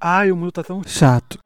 Ai, o mundo tá tão chato.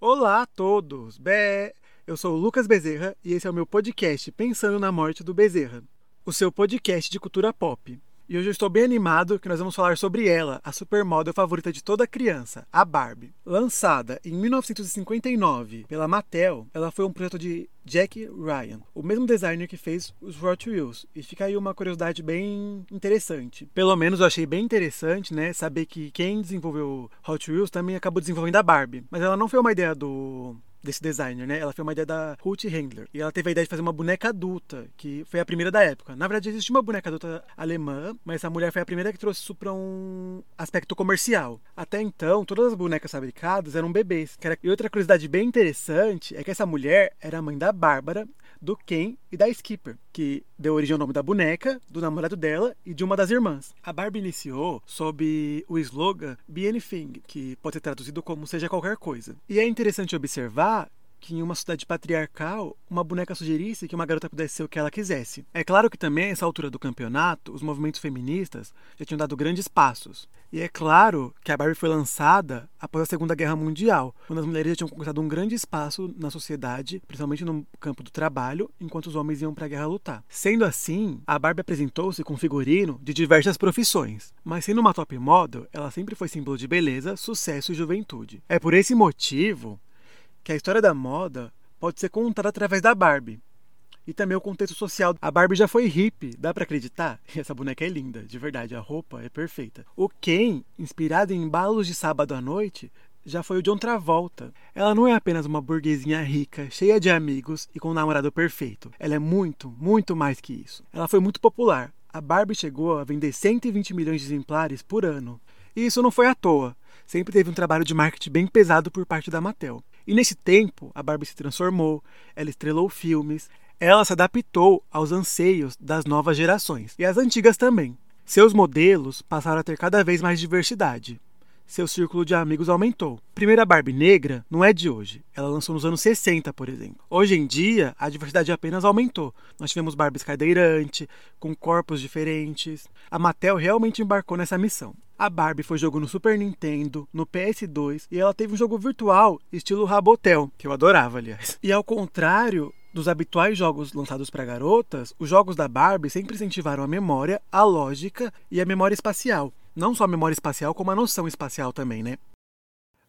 Olá a todos! Bé, eu sou o Lucas Bezerra e esse é o meu podcast Pensando na Morte do Bezerra, o seu podcast de cultura pop. E hoje eu estou bem animado que nós vamos falar sobre ela, a supermodel favorita de toda criança, a Barbie. Lançada em 1959 pela Mattel, ela foi um projeto de Jack Ryan, o mesmo designer que fez os Hot Wheels. E fica aí uma curiosidade bem interessante. Pelo menos eu achei bem interessante, né, saber que quem desenvolveu Hot Wheels também acabou desenvolvendo a Barbie. Mas ela não foi uma ideia do desse designer, né? Ela foi uma ideia da Ruth Handler. E ela teve a ideia de fazer uma boneca adulta, que foi a primeira da época. Na verdade, existia uma boneca adulta alemã, mas essa mulher foi a primeira que trouxe isso para um aspecto comercial. Até então, todas as bonecas fabricadas eram bebês. E outra curiosidade bem interessante é que essa mulher era a mãe da Bárbara, do Ken e da Skipper, que deu origem ao nome da boneca, do namorado dela e de uma das irmãs. A Barbie iniciou sob o slogan Be Anything, que pode ser traduzido como seja qualquer coisa. E é interessante observar que em uma sociedade patriarcal, uma boneca sugerisse que uma garota pudesse ser o que ela quisesse. É claro que também, a essa altura do campeonato, os movimentos feministas já tinham dado grandes passos. E é claro que a Barbie foi lançada após a Segunda Guerra Mundial, quando as mulheres já tinham conquistado um grande espaço na sociedade, principalmente no campo do trabalho, enquanto os homens iam para a guerra lutar. Sendo assim, a Barbie apresentou-se com figurino de diversas profissões, mas sendo uma top model, ela sempre foi símbolo de beleza, sucesso e juventude. É por esse motivo que a história da moda pode ser contada através da Barbie. E também o contexto social. A Barbie já foi hippie, dá para acreditar? Essa boneca é linda, de verdade, a roupa é perfeita. O Ken, inspirado em embalos de sábado à noite, já foi o John Travolta. Ela não é apenas uma burguesinha rica, cheia de amigos e com um namorado perfeito. Ela é muito, muito mais que isso. Ela foi muito popular. A Barbie chegou a vender 120 milhões de exemplares por ano. E isso não foi à toa. Sempre teve um trabalho de marketing bem pesado por parte da Mattel. E nesse tempo, a Barbie se transformou, ela estrelou filmes, ela se adaptou aos anseios das novas gerações e as antigas também. Seus modelos passaram a ter cada vez mais diversidade. Seu círculo de amigos aumentou. A primeira Barbie negra não é de hoje. Ela lançou nos anos 60, por exemplo. Hoje em dia, a diversidade apenas aumentou. Nós tivemos Barbies cadeirante, com corpos diferentes. A Mattel realmente embarcou nessa missão. A Barbie foi jogo no Super Nintendo, no PS2 e ela teve um jogo virtual estilo Rabotel, que eu adorava, aliás. E ao contrário dos habituais jogos lançados para garotas, os jogos da Barbie sempre incentivaram a memória, a lógica e a memória espacial. Não só a memória espacial, como a noção espacial também, né?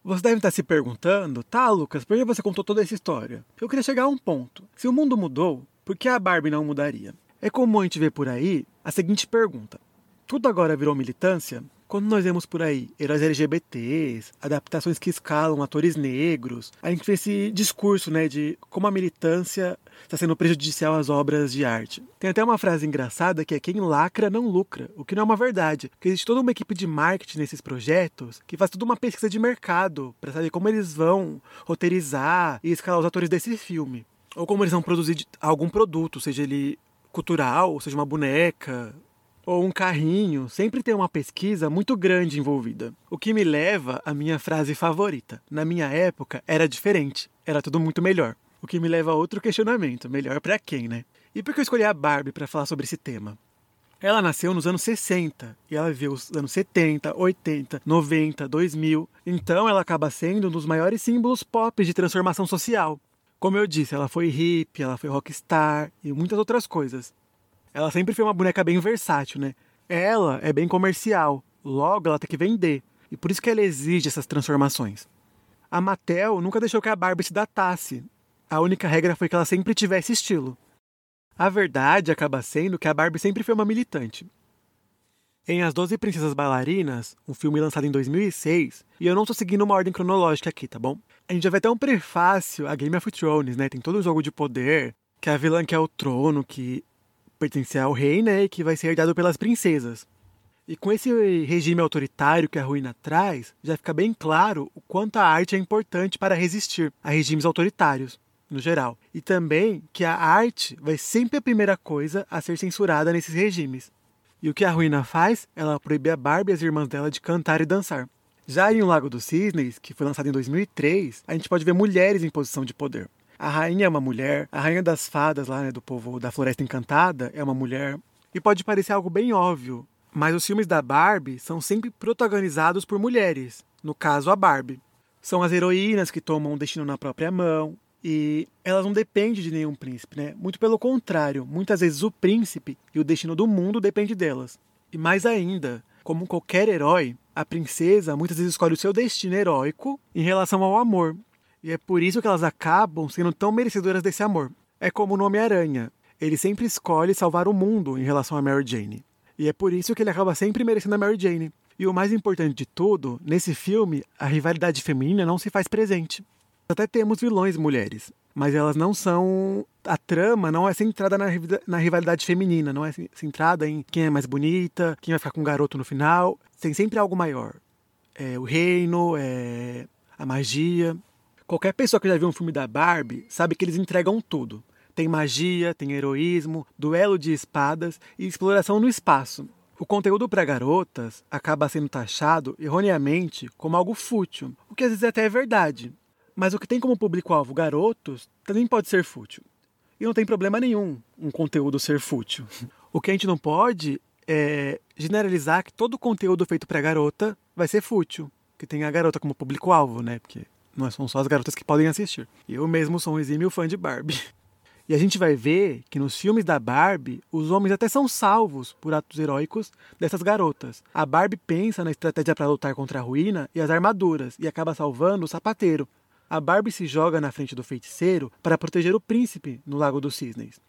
Você deve estar se perguntando, tá, Lucas, por que você contou toda essa história? Eu queria chegar a um ponto. Se o mundo mudou, por que a Barbie não mudaria? É comum a gente ver por aí a seguinte pergunta: tudo agora virou militância? Quando nós vemos por aí heróis LGBTs, adaptações que escalam atores negros, a gente vê esse discurso né, de como a militância está sendo prejudicial às obras de arte. Tem até uma frase engraçada que é quem lacra não lucra, o que não é uma verdade, porque existe toda uma equipe de marketing nesses projetos que faz toda uma pesquisa de mercado para saber como eles vão roteirizar e escalar os atores desse filme. Ou como eles vão produzir algum produto, seja ele cultural, seja uma boneca, ou um carrinho, sempre tem uma pesquisa muito grande envolvida. O que me leva à minha frase favorita. Na minha época era diferente, era tudo muito melhor. O que me leva a outro questionamento, melhor para quem, né? E por que eu escolhi a Barbie para falar sobre esse tema? Ela nasceu nos anos 60 e ela viveu os anos 70, 80, 90, 2000. Então ela acaba sendo um dos maiores símbolos pop de transformação social. Como eu disse, ela foi hippie, ela foi rockstar e muitas outras coisas. Ela sempre foi uma boneca bem versátil, né? Ela é bem comercial, logo ela tem que vender. E por isso que ela exige essas transformações. A Mattel nunca deixou que a Barbie se datasse. A única regra foi que ela sempre tivesse estilo. A verdade acaba sendo que a Barbie sempre foi uma militante. Em As Doze Princesas Bailarinas, um filme lançado em 2006, e eu não estou seguindo uma ordem cronológica aqui, tá bom? A gente já vai ter um prefácio a Game of Thrones, né? Tem todo um jogo de poder, que a vilã quer o trono, que pertencer ao rei, né, e que vai ser herdado pelas princesas. E com esse regime autoritário que a ruína traz, já fica bem claro o quanto a arte é importante para resistir a regimes autoritários, no geral. E também que a arte vai sempre a primeira coisa a ser censurada nesses regimes. E o que a ruína faz? Ela proíbe a Barbie e as irmãs dela de cantar e dançar. Já em O Lago dos Cisnes, que foi lançado em 2003, a gente pode ver mulheres em posição de poder. A rainha é uma mulher, a rainha das fadas lá, né, do povo da Floresta Encantada é uma mulher. E pode parecer algo bem óbvio, Mas os filmes da Barbie são sempre protagonizados por mulheres, no caso a Barbie. São as heroínas que tomam o destino na própria mão, e elas não dependem de nenhum príncipe, né? Muito pelo contrário, muitas vezes o príncipe e o destino do mundo depende delas. E mais ainda, como qualquer herói, a princesa muitas vezes escolhe o seu destino heróico em relação ao amor. E é por isso que elas acabam sendo tão merecedoras desse amor. É como o nome Aranha. Ele sempre escolhe salvar o mundo em relação a Mary Jane. E é por isso que ele acaba sempre merecendo a Mary Jane. E o mais importante de tudo, nesse filme, a rivalidade feminina não se faz presente. Até temos vilões mulheres, mas elas não são. A trama não é centrada na, na rivalidade feminina, não é centrada em quem é mais bonita, quem vai ficar com o garoto no final. Tem sempre algo maior. É o reino, é a magia. Qualquer pessoa que já viu um filme da Barbie sabe que eles entregam tudo. Tem magia, tem heroísmo, duelo de espadas e exploração no espaço. O conteúdo para garotas acaba sendo taxado erroneamente como algo fútil, o que às vezes até é verdade, mas o que tem como público-alvo garotos também pode ser fútil. E não tem problema nenhum um conteúdo ser fútil. O que a gente não pode é generalizar que todo conteúdo feito para garota vai ser fútil, que tem a garota como público-alvo, né? Porque não são só as garotas que podem assistir. Eu mesmo sou um exímio fã de Barbie. E a gente vai ver que nos filmes da Barbie, os homens até são salvos por atos heróicos dessas garotas. A Barbie pensa na estratégia para lutar contra a ruína e as armaduras e acaba salvando o sapateiro, a Barbie se joga na frente do feiticeiro para proteger o príncipe no Lago dos Cisnes.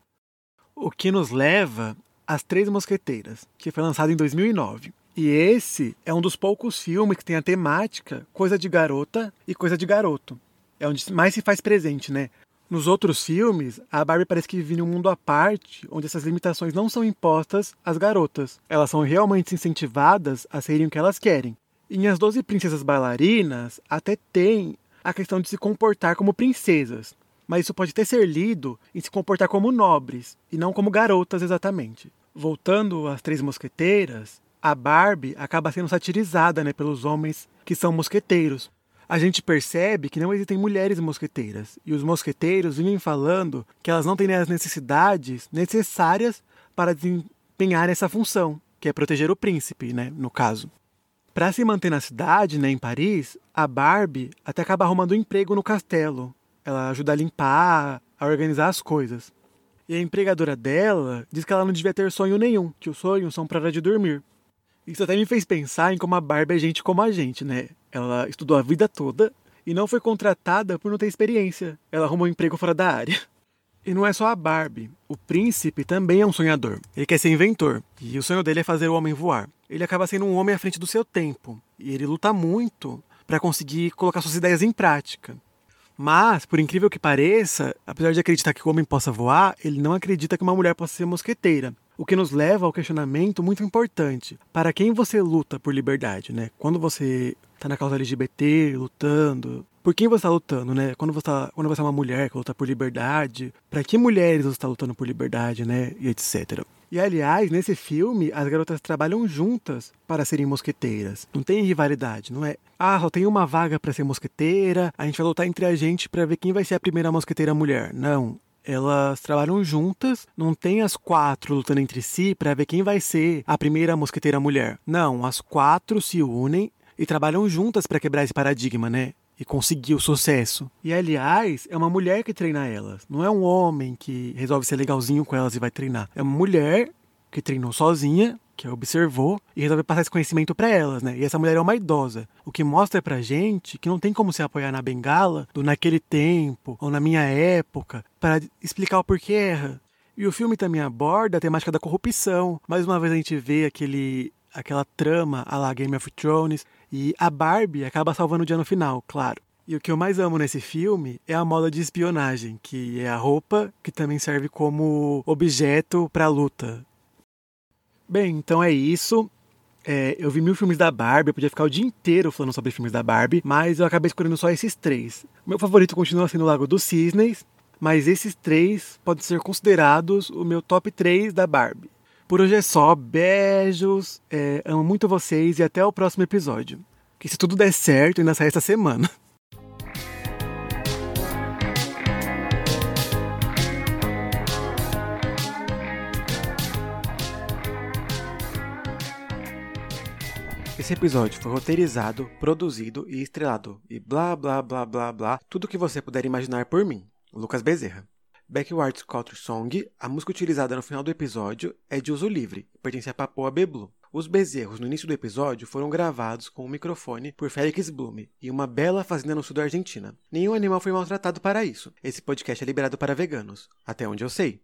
O que nos leva às Três Mosqueteiras, que foi lançado em 2009. E esse é um dos poucos filmes que tem a temática coisa de garota e coisa de garoto. É onde mais se faz presente, né? Nos outros filmes, a Barbie parece que vive em um mundo à parte, onde essas limitações não são impostas às garotas. Elas são realmente incentivadas a serem o que elas querem. Em As Doze Princesas Bailarinas, até tem a questão de se comportar como princesas, mas isso pode até ser lido em se comportar como nobres e não como garotas exatamente. Voltando às três mosqueteiras, a Barbie acaba sendo satirizada né, pelos homens que são mosqueteiros. A gente percebe que não existem mulheres mosqueteiras e os mosqueteiros vivem falando que elas não têm as necessidades necessárias para desempenhar essa função, que é proteger o príncipe, né, no caso. Para se manter na cidade, né, em Paris, a Barbie até acaba arrumando um emprego no castelo. Ela ajuda a limpar, a organizar as coisas. E a empregadora dela diz que ela não devia ter sonho nenhum, que os sonhos são para de dormir. Isso até me fez pensar em como a Barbie é gente como a gente, né? Ela estudou a vida toda e não foi contratada por não ter experiência. Ela arrumou um emprego fora da área. E não é só a Barbie. O príncipe também é um sonhador. Ele quer ser inventor. E o sonho dele é fazer o homem voar. Ele acaba sendo um homem à frente do seu tempo. E ele luta muito para conseguir colocar suas ideias em prática. Mas, por incrível que pareça, apesar de acreditar que o homem possa voar, ele não acredita que uma mulher possa ser mosqueteira. O que nos leva ao questionamento muito importante. Para quem você luta por liberdade, né? Quando você está na causa LGBT, lutando, por quem você está lutando, né? Quando você, tá, quando você é uma mulher que luta por liberdade, para que mulheres você está lutando por liberdade, né? E etc. E aliás, nesse filme, as garotas trabalham juntas para serem mosqueteiras. Não tem rivalidade, não é? Ah, só tem uma vaga para ser mosqueteira, a gente vai lutar entre a gente para ver quem vai ser a primeira mosqueteira mulher. Não, elas trabalham juntas, não tem as quatro lutando entre si para ver quem vai ser a primeira mosqueteira mulher. Não, as quatro se unem e trabalham juntas para quebrar esse paradigma, né? e conseguiu sucesso. E aliás, é uma mulher que treina elas, não é um homem que resolve ser legalzinho com elas e vai treinar. É uma mulher que treinou sozinha, que observou e resolveu passar esse conhecimento para elas, né? E essa mulher é uma idosa, o que mostra pra gente que não tem como se apoiar na bengala do naquele tempo ou na minha época para explicar o porquê erra. E o filme também aborda a temática da corrupção. Mais uma vez a gente vê aquele aquela trama a la Game of Thrones e a Barbie acaba salvando o dia no final, claro. E o que eu mais amo nesse filme é a moda de espionagem, que é a roupa que também serve como objeto para luta. Bem, então é isso. É, eu vi mil filmes da Barbie, eu podia ficar o dia inteiro falando sobre filmes da Barbie, mas eu acabei escolhendo só esses três. Meu favorito continua sendo o Lago dos Cisnes, mas esses três podem ser considerados o meu top 3 da Barbie. Por hoje é só, beijos, é, amo muito vocês e até o próximo episódio. Que se tudo der certo, ainda sai essa semana. Esse episódio foi roteirizado, produzido e estrelado, e blá blá blá blá blá, tudo que você puder imaginar por mim, Lucas Bezerra. Backwards Culture Song, a música utilizada no final do episódio, é de uso livre pertence a Papoa Beblu. Os bezerros no início do episódio foram gravados com um microfone por Félix Blume em uma bela fazenda no sul da Argentina. Nenhum animal foi maltratado para isso. Esse podcast é liberado para veganos, até onde eu sei.